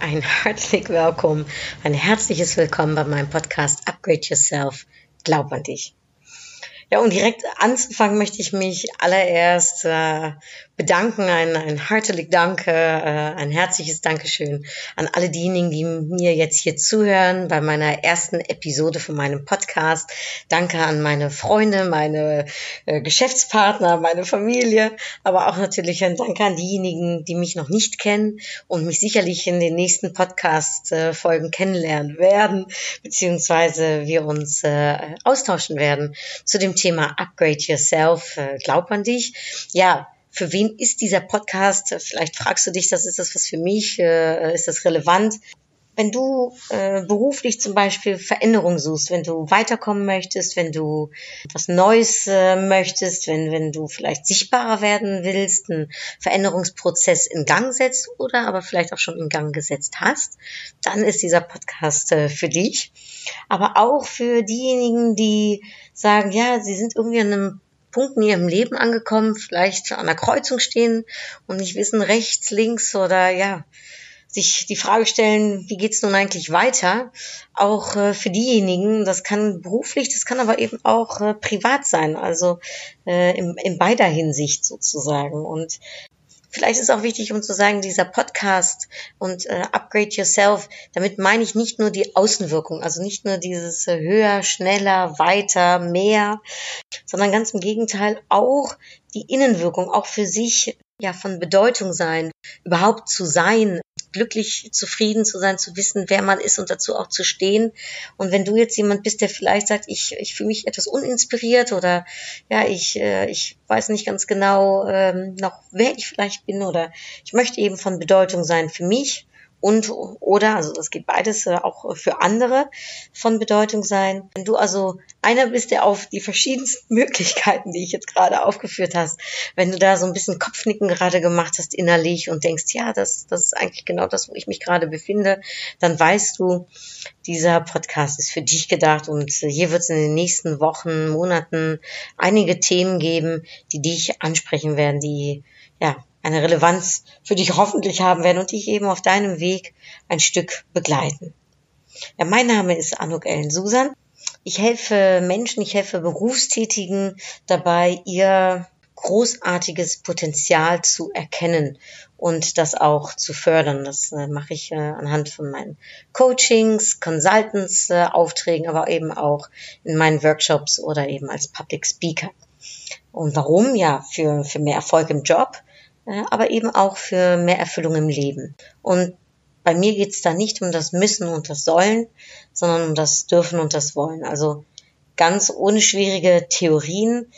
Ein herzlich willkommen, ein herzliches Willkommen bei meinem Podcast Upgrade Yourself. Glaub an dich. Ja, und direkt anzufangen möchte ich mich allererst äh, bedanken, ein, ein herzlich Danke, äh, ein herzliches Dankeschön an alle diejenigen, die mir jetzt hier zuhören bei meiner ersten Episode von meinem Podcast. Danke an meine Freunde, meine äh, Geschäftspartner, meine Familie, aber auch natürlich ein Danke an diejenigen, die mich noch nicht kennen und mich sicherlich in den nächsten Podcast-Folgen kennenlernen werden, beziehungsweise wir uns äh, austauschen werden zu dem Thema Upgrade Yourself, äh, glaub an dich. Ja, für wen ist dieser Podcast? Vielleicht fragst du dich, das ist das was für mich, äh, ist das relevant? Wenn du äh, beruflich zum Beispiel Veränderung suchst, wenn du weiterkommen möchtest, wenn du was Neues äh, möchtest, wenn, wenn du vielleicht sichtbarer werden willst, einen Veränderungsprozess in Gang setzt oder aber vielleicht auch schon in Gang gesetzt hast, dann ist dieser Podcast äh, für dich. Aber auch für diejenigen, die sagen, ja, sie sind irgendwie an einem Punkt in ihrem Leben angekommen, vielleicht an der Kreuzung stehen und nicht wissen, rechts, links oder ja, sich die Frage stellen, wie geht's nun eigentlich weiter? Auch äh, für diejenigen, das kann beruflich, das kann aber eben auch äh, privat sein, also äh, in, in beider Hinsicht sozusagen. Und Vielleicht ist auch wichtig, um zu sagen, dieser Podcast und äh, Upgrade Yourself, damit meine ich nicht nur die Außenwirkung, also nicht nur dieses äh, höher, schneller, weiter, mehr, sondern ganz im Gegenteil auch die Innenwirkung, auch für sich ja von Bedeutung sein, überhaupt zu sein, glücklich, zufrieden zu sein, zu wissen, wer man ist und dazu auch zu stehen. Und wenn du jetzt jemand bist, der vielleicht sagt, ich, ich fühle mich etwas uninspiriert oder ja, ich, äh, ich weiß nicht ganz genau ähm, noch, wer ich vielleicht bin oder ich möchte eben von Bedeutung sein für mich, und oder, also das geht beides auch für andere von Bedeutung sein. Wenn du also einer bist, der auf die verschiedensten Möglichkeiten, die ich jetzt gerade aufgeführt hast, wenn du da so ein bisschen Kopfnicken gerade gemacht hast innerlich und denkst, ja, das, das ist eigentlich genau das, wo ich mich gerade befinde, dann weißt du, dieser Podcast ist für dich gedacht und hier wird es in den nächsten Wochen, Monaten einige Themen geben, die dich ansprechen werden, die ja, eine Relevanz für dich hoffentlich haben werden und dich eben auf deinem Weg ein Stück begleiten. Ja, mein Name ist Anuk Ellen Susan. Ich helfe Menschen, ich helfe Berufstätigen dabei, ihr großartiges Potenzial zu erkennen und das auch zu fördern. Das äh, mache ich äh, anhand von meinen Coachings, Consultants, äh, Aufträgen, aber eben auch in meinen Workshops oder eben als Public Speaker. Und warum? Ja, für, für mehr Erfolg im Job, aber eben auch für mehr Erfüllung im Leben. Und bei mir geht es da nicht um das Müssen und das Sollen, sondern um das Dürfen und das Wollen. Also ganz ohne schwierige Theorien,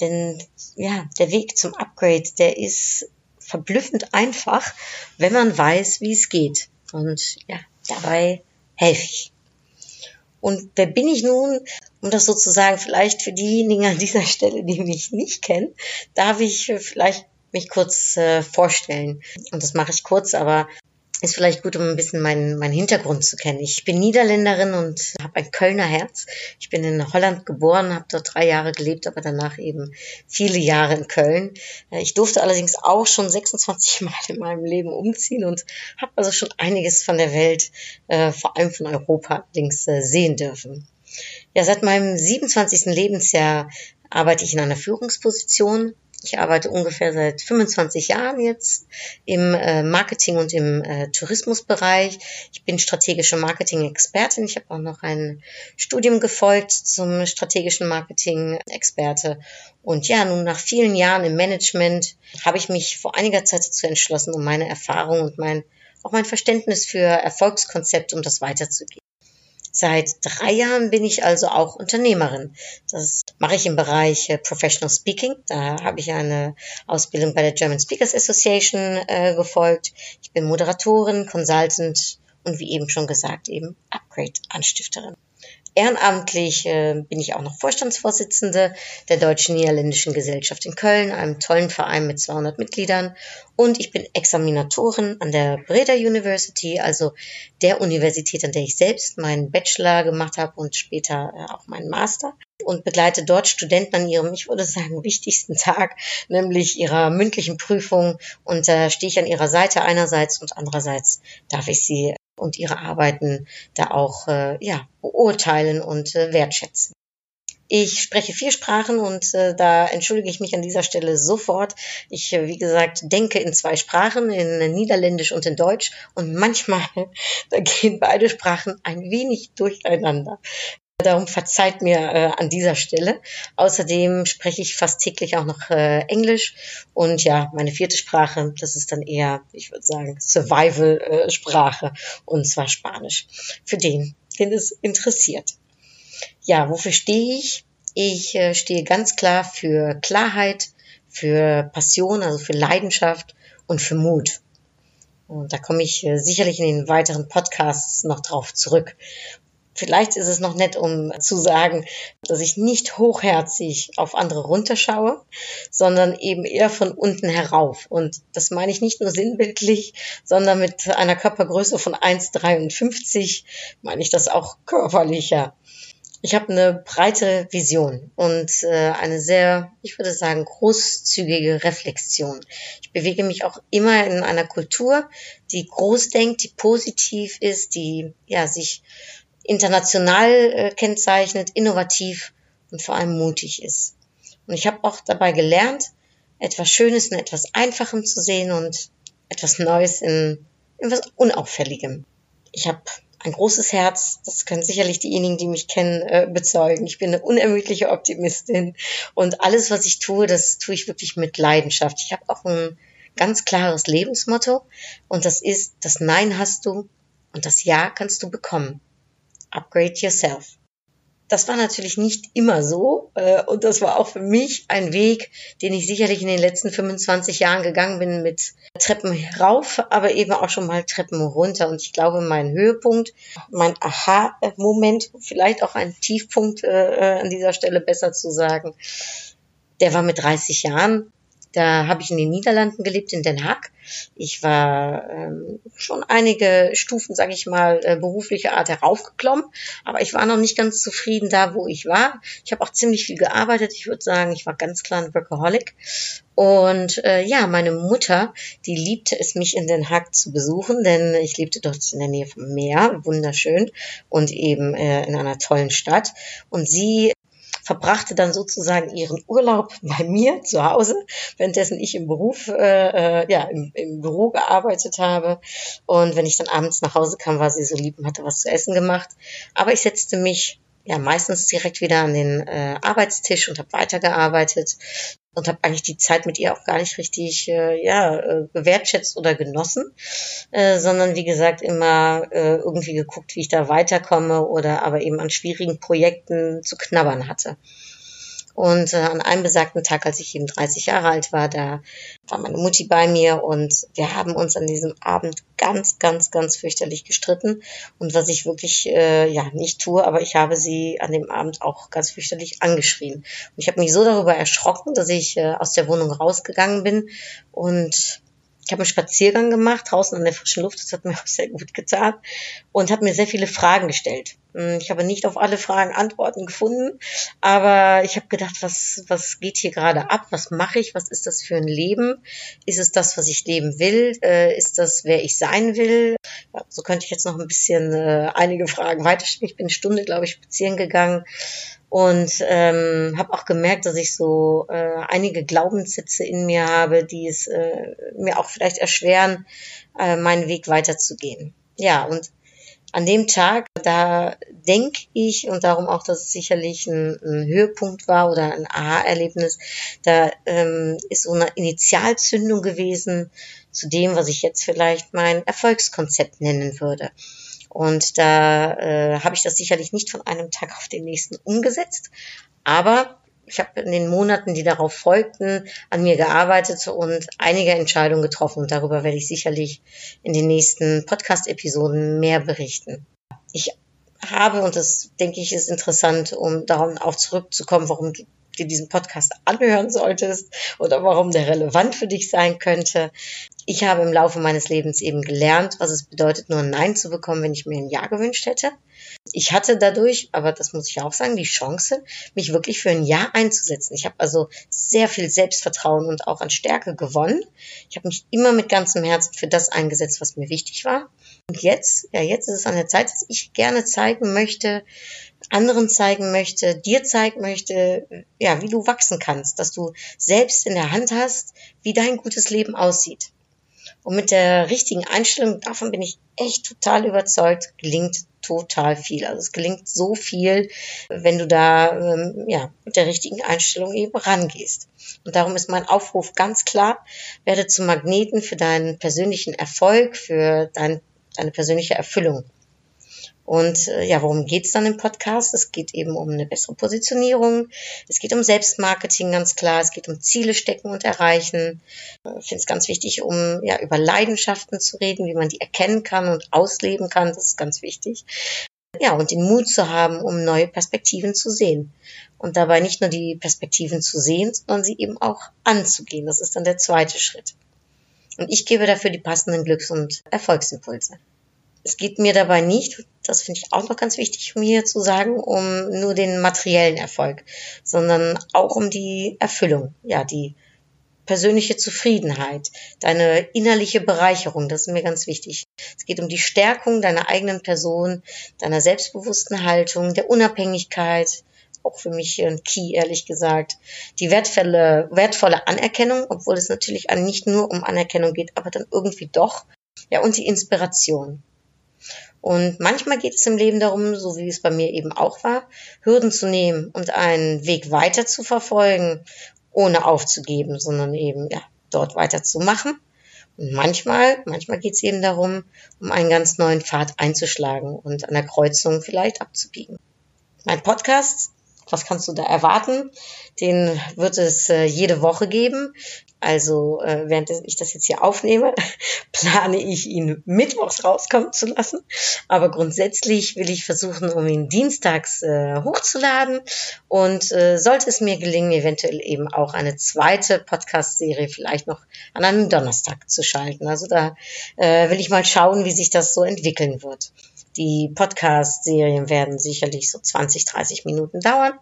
denn ja, der Weg zum Upgrade, der ist verblüffend einfach, wenn man weiß, wie es geht. Und ja, dabei helfe ich. Und wer bin ich nun, um das sozusagen vielleicht für diejenigen an dieser Stelle, die mich nicht kennen, darf ich vielleicht mich kurz äh, vorstellen. Und das mache ich kurz, aber ist vielleicht gut, um ein bisschen meinen, meinen Hintergrund zu kennen. Ich bin Niederländerin und habe ein Kölner Herz. Ich bin in Holland geboren, habe dort drei Jahre gelebt, aber danach eben viele Jahre in Köln. Äh, ich durfte allerdings auch schon 26 Mal in meinem Leben umziehen und habe also schon einiges von der Welt, äh, vor allem von Europa, links äh, sehen dürfen. Ja, seit meinem 27. Lebensjahr arbeite ich in einer Führungsposition ich arbeite ungefähr seit 25 Jahren jetzt im äh, Marketing und im äh, Tourismusbereich. Ich bin strategische Marketing-Expertin. Ich habe auch noch ein Studium gefolgt zum strategischen Marketing-Experte. Und ja, nun nach vielen Jahren im Management habe ich mich vor einiger Zeit dazu entschlossen, um meine Erfahrung und mein, auch mein Verständnis für Erfolgskonzept, um das weiterzugeben. Seit drei Jahren bin ich also auch Unternehmerin. Das mache ich im Bereich äh, Professional Speaking. Da habe ich eine Ausbildung bei der German Speakers Association äh, gefolgt. Ich bin Moderatorin, Consultant und wie eben schon gesagt, eben Upgrade-Anstifterin. Ehrenamtlich äh, bin ich auch noch Vorstandsvorsitzende der Deutschen Niederländischen Gesellschaft in Köln, einem tollen Verein mit 200 Mitgliedern. Und ich bin Examinatorin an der Breda University, also der Universität, an der ich selbst meinen Bachelor gemacht habe und später äh, auch meinen Master. Und begleite dort Studenten an ihrem, ich würde sagen, wichtigsten Tag, nämlich ihrer mündlichen Prüfung. Und da äh, stehe ich an ihrer Seite einerseits und andererseits darf ich sie und ihre Arbeiten da auch äh, ja, beurteilen und äh, wertschätzen. Ich spreche vier Sprachen und äh, da entschuldige ich mich an dieser Stelle sofort. Ich, äh, wie gesagt, denke in zwei Sprachen, in Niederländisch und in Deutsch. Und manchmal, da gehen beide Sprachen ein wenig durcheinander. Darum verzeiht mir äh, an dieser Stelle. Außerdem spreche ich fast täglich auch noch äh, Englisch. Und ja, meine vierte Sprache, das ist dann eher, ich würde sagen, Survival-Sprache. Und zwar Spanisch. Für den, den es interessiert. Ja, wofür stehe ich? Ich äh, stehe ganz klar für Klarheit, für Passion, also für Leidenschaft und für Mut. Und da komme ich äh, sicherlich in den weiteren Podcasts noch drauf zurück. Vielleicht ist es noch nett, um zu sagen, dass ich nicht hochherzig auf andere runterschaue, sondern eben eher von unten herauf. Und das meine ich nicht nur sinnbildlich, sondern mit einer Körpergröße von 1,53 meine ich das auch körperlicher. Ich habe eine breite Vision und äh, eine sehr, ich würde sagen, großzügige Reflexion. Ich bewege mich auch immer in einer Kultur, die groß denkt, die positiv ist, die ja sich international äh, kennzeichnet, innovativ und vor allem mutig ist. Und ich habe auch dabei gelernt, etwas Schönes in etwas Einfachem zu sehen und etwas Neues in, etwas Unauffälligem. Ich habe ein großes Herz, das können sicherlich diejenigen, die mich kennen, äh, bezeugen. Ich bin eine unermüdliche Optimistin und alles, was ich tue, das tue ich wirklich mit Leidenschaft. Ich habe auch ein ganz klares Lebensmotto und das ist, das Nein hast du und das Ja kannst du bekommen. Upgrade Yourself. Das war natürlich nicht immer so äh, und das war auch für mich ein Weg, den ich sicherlich in den letzten 25 Jahren gegangen bin mit Treppen rauf, aber eben auch schon mal Treppen runter. Und ich glaube, mein Höhepunkt, mein Aha-Moment, vielleicht auch ein Tiefpunkt äh, äh an dieser Stelle besser zu sagen, der war mit 30 Jahren. Da habe ich in den Niederlanden gelebt, in Den Haag. Ich war ähm, schon einige Stufen, sage ich mal, äh, beruflicher Art heraufgeklommen, aber ich war noch nicht ganz zufrieden da, wo ich war. Ich habe auch ziemlich viel gearbeitet. Ich würde sagen, ich war ganz klar ein Workaholic. Und äh, ja, meine Mutter, die liebte es, mich in Den Haag zu besuchen, denn ich lebte dort in der Nähe vom Meer, wunderschön und eben äh, in einer tollen Stadt. Und sie verbrachte dann sozusagen ihren Urlaub bei mir zu Hause, währenddessen ich im Beruf, äh, ja, im, im Büro gearbeitet habe. Und wenn ich dann abends nach Hause kam, war sie so lieb und hatte was zu essen gemacht. Aber ich setzte mich ja meistens direkt wieder an den äh, Arbeitstisch und habe weitergearbeitet und habe eigentlich die Zeit mit ihr auch gar nicht richtig äh, ja äh, gewertschätzt oder genossen, äh, sondern wie gesagt immer äh, irgendwie geguckt, wie ich da weiterkomme oder aber eben an schwierigen Projekten zu knabbern hatte. Und äh, an einem besagten Tag, als ich eben 30 Jahre alt war, da war meine Mutti bei mir und wir haben uns an diesem Abend ganz, ganz, ganz fürchterlich gestritten. Und was ich wirklich äh, ja nicht tue, aber ich habe sie an dem Abend auch ganz fürchterlich angeschrien. Und ich habe mich so darüber erschrocken, dass ich äh, aus der Wohnung rausgegangen bin und ich habe einen Spaziergang gemacht, draußen an der frischen Luft, das hat mir auch sehr gut getan und habe mir sehr viele Fragen gestellt. Hm, ich habe nicht auf alle Fragen Antworten gefunden, aber ich habe gedacht, was, was geht hier gerade ab? Was mache ich? Was ist das für ein Leben? Ist es das, was ich leben will? Äh, ist das, wer ich sein will? So könnte ich jetzt noch ein bisschen äh, einige Fragen weiterstellen. Ich bin eine Stunde, glaube ich, spazieren gegangen und ähm, habe auch gemerkt, dass ich so äh, einige Glaubenssätze in mir habe, die es äh, mir auch vielleicht erschweren, äh, meinen Weg weiterzugehen. Ja, und an dem Tag, da denke ich, und darum auch, dass es sicherlich ein, ein Höhepunkt war oder ein Aha-Erlebnis, da ähm, ist so eine Initialzündung gewesen zu dem, was ich jetzt vielleicht mein Erfolgskonzept nennen würde. Und da äh, habe ich das sicherlich nicht von einem Tag auf den nächsten umgesetzt. Aber ich habe in den Monaten, die darauf folgten, an mir gearbeitet und einige Entscheidungen getroffen. Darüber werde ich sicherlich in den nächsten Podcast-Episoden mehr berichten. Ich habe, und das denke ich ist interessant, um darauf auch zurückzukommen, warum du dir diesen Podcast anhören solltest oder warum der relevant für dich sein könnte. Ich habe im Laufe meines Lebens eben gelernt, was es bedeutet, nur ein Nein zu bekommen, wenn ich mir ein Ja gewünscht hätte. Ich hatte dadurch, aber das muss ich auch sagen, die Chance, mich wirklich für ein Ja einzusetzen. Ich habe also sehr viel Selbstvertrauen und auch an Stärke gewonnen. Ich habe mich immer mit ganzem Herzen für das eingesetzt, was mir wichtig war. Und jetzt, ja, jetzt ist es an der Zeit, dass ich gerne zeigen möchte, anderen zeigen möchte, dir zeigen möchte, ja, wie du wachsen kannst, dass du selbst in der Hand hast, wie dein gutes Leben aussieht. Und mit der richtigen Einstellung, davon bin ich echt total überzeugt, gelingt total viel. Also es gelingt so viel, wenn du da ähm, ja mit der richtigen Einstellung eben rangehst. Und darum ist mein Aufruf ganz klar: Werde zum Magneten für deinen persönlichen Erfolg, für dein, deine persönliche Erfüllung. Und äh, ja, worum geht's dann im Podcast? Es geht eben um eine bessere Positionierung, es geht um Selbstmarketing ganz klar, es geht um Ziele stecken und erreichen. Ich finde es ganz wichtig, um ja über Leidenschaften zu reden, wie man die erkennen kann und ausleben kann. Das ist ganz wichtig. Ja, und den Mut zu haben, um neue Perspektiven zu sehen. Und dabei nicht nur die Perspektiven zu sehen, sondern sie eben auch anzugehen. Das ist dann der zweite Schritt. Und ich gebe dafür die passenden Glücks- und Erfolgsimpulse. Es geht mir dabei nicht, das finde ich auch noch ganz wichtig, um hier zu sagen, um nur den materiellen Erfolg, sondern auch um die Erfüllung, ja, die persönliche Zufriedenheit, deine innerliche Bereicherung, das ist mir ganz wichtig. Es geht um die Stärkung deiner eigenen Person, deiner selbstbewussten Haltung, der Unabhängigkeit, auch für mich ein Key, ehrlich gesagt. Die wertvolle, wertvolle Anerkennung, obwohl es natürlich nicht nur um Anerkennung geht, aber dann irgendwie doch. Ja, und die Inspiration. Und manchmal geht es im Leben darum, so wie es bei mir eben auch war, Hürden zu nehmen und einen Weg weiter zu verfolgen, ohne aufzugeben, sondern eben ja, dort weiterzumachen. Und manchmal, manchmal geht es eben darum, um einen ganz neuen Pfad einzuschlagen und an der Kreuzung vielleicht abzubiegen. Mein Podcast was kannst du da erwarten? Den wird es äh, jede Woche geben. Also äh, während ich das jetzt hier aufnehme, plane ich ihn mittwochs rauskommen zu lassen. Aber grundsätzlich will ich versuchen, um ihn dienstags äh, hochzuladen. Und äh, sollte es mir gelingen, eventuell eben auch eine zweite Podcast-Serie vielleicht noch an einem Donnerstag zu schalten. Also da äh, will ich mal schauen, wie sich das so entwickeln wird. Die Podcast-Serien werden sicherlich so 20, 30 Minuten dauern.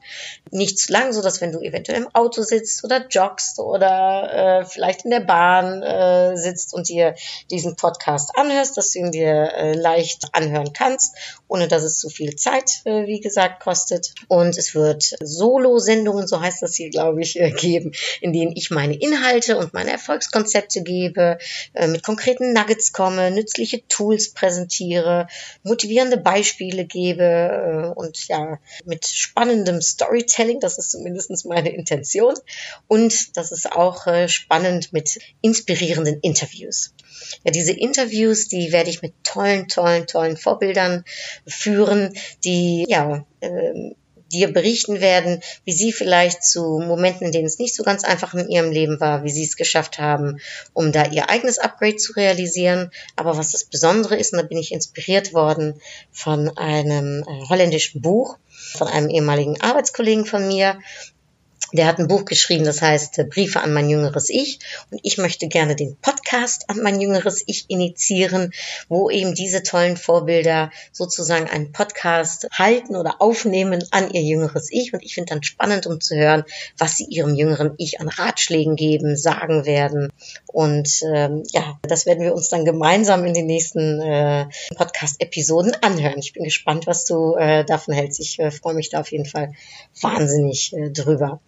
Nicht zu lang, so dass wenn du eventuell im Auto sitzt oder joggst oder äh, vielleicht in der Bahn äh, sitzt und dir diesen Podcast anhörst, dass du ihn dir äh, leicht anhören kannst, ohne dass es zu viel Zeit, äh, wie gesagt, kostet. Und es wird Solo-Sendungen, so heißt das hier, glaube ich, äh, geben, in denen ich meine Inhalte und meine Erfolgskonzepte gebe, äh, mit konkreten Nuggets komme, nützliche Tools präsentiere, motivierende Beispiele gebe äh, und ja, mit spannendem Storytelling, das ist zumindest meine Intention. Und das ist auch äh, spannend mit inspirierenden Interviews. Ja, diese Interviews, die werde ich mit tollen, tollen, tollen Vorbildern führen, die ja äh, dir berichten werden, wie sie vielleicht zu Momenten, in denen es nicht so ganz einfach in ihrem Leben war, wie sie es geschafft haben, um da ihr eigenes Upgrade zu realisieren. Aber was das Besondere ist, und da bin ich inspiriert worden von einem äh, holländischen Buch, von einem ehemaligen Arbeitskollegen von mir, der hat ein Buch geschrieben, das heißt äh, Briefe an mein jüngeres Ich. Und ich möchte gerne den Podcast an mein jüngeres Ich initiieren, wo eben diese tollen Vorbilder sozusagen einen Podcast halten oder aufnehmen an ihr jüngeres Ich. Und ich finde dann spannend, um zu hören, was sie ihrem jüngeren Ich an Ratschlägen geben, sagen werden. Und ähm, ja, das werden wir uns dann gemeinsam in den nächsten äh, Podcast-Episoden anhören. Ich bin gespannt, was du äh, davon hältst. Ich äh, freue mich da auf jeden Fall wahnsinnig äh, drüber.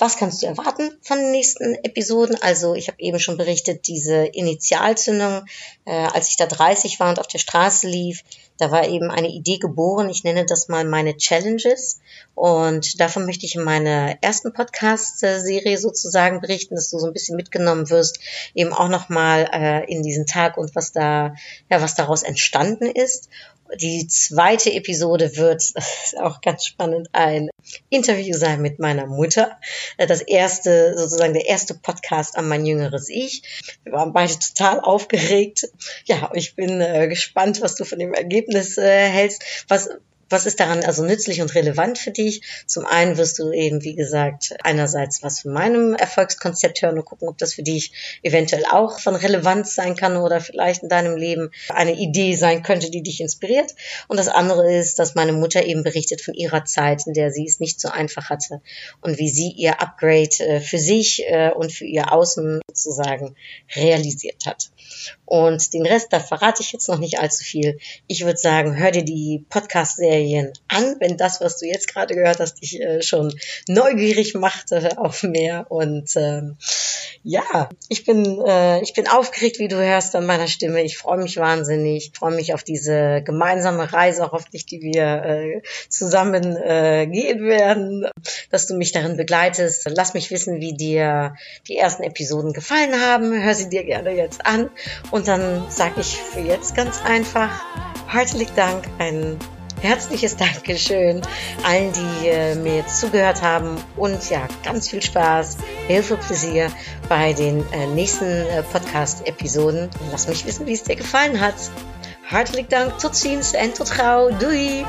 Was kannst du erwarten von den nächsten Episoden? Also ich habe eben schon berichtet, diese Initialzündung, äh, als ich da 30 war und auf der Straße lief, Da war eben eine Idee geboren. Ich nenne das mal meine Challenges. Und davon möchte ich in meiner ersten Podcast-Serie sozusagen berichten, dass du so ein bisschen mitgenommen wirst, eben auch nochmal äh, in diesen Tag und was da, ja, was daraus entstanden ist. Die zweite Episode wird, auch ganz spannend, ein Interview sein mit meiner Mutter. Das erste, sozusagen der erste Podcast an mein jüngeres Ich. Wir waren beide total aufgeregt. Ja, ich bin äh, gespannt, was du von dem Ergebnis äh, hältst. Was, was ist daran also nützlich und relevant für dich? Zum einen wirst du eben, wie gesagt, einerseits was von meinem Erfolgskonzept hören und gucken, ob das für dich eventuell auch von Relevanz sein kann oder vielleicht in deinem Leben eine Idee sein könnte, die dich inspiriert. Und das andere ist, dass meine Mutter eben berichtet von ihrer Zeit, in der sie es nicht so einfach hatte und wie sie ihr Upgrade äh, für sich äh, und für ihr Außen sozusagen realisiert hat. Und den Rest, da verrate ich jetzt noch nicht allzu viel. Ich würde sagen, hör dir die Podcast-Serien an, wenn das, was du jetzt gerade gehört hast, dich äh, schon neugierig machte auf mehr. Und ähm, ja, ich bin, äh, ich bin aufgeregt, wie du hörst an meiner Stimme. Ich freue mich wahnsinnig. Ich freue mich auf diese gemeinsame Reise, hoffentlich, die wir äh, zusammen äh, gehen werden, dass du mich darin begleitest. Lass mich wissen, wie dir die ersten Episoden gefallen haben. Hör sie dir gerne jetzt an. Und dann sage ich für jetzt ganz einfach herzlich Dank, ein herzliches Dankeschön allen, die äh, mir jetzt zugehört haben und ja, ganz viel Spaß, Hilfe, Pläsier bei den äh, nächsten äh, Podcast-Episoden. Lass mich wissen, wie es dir gefallen hat. Hartelijk dank, tot ziens en tot gauw. Doei!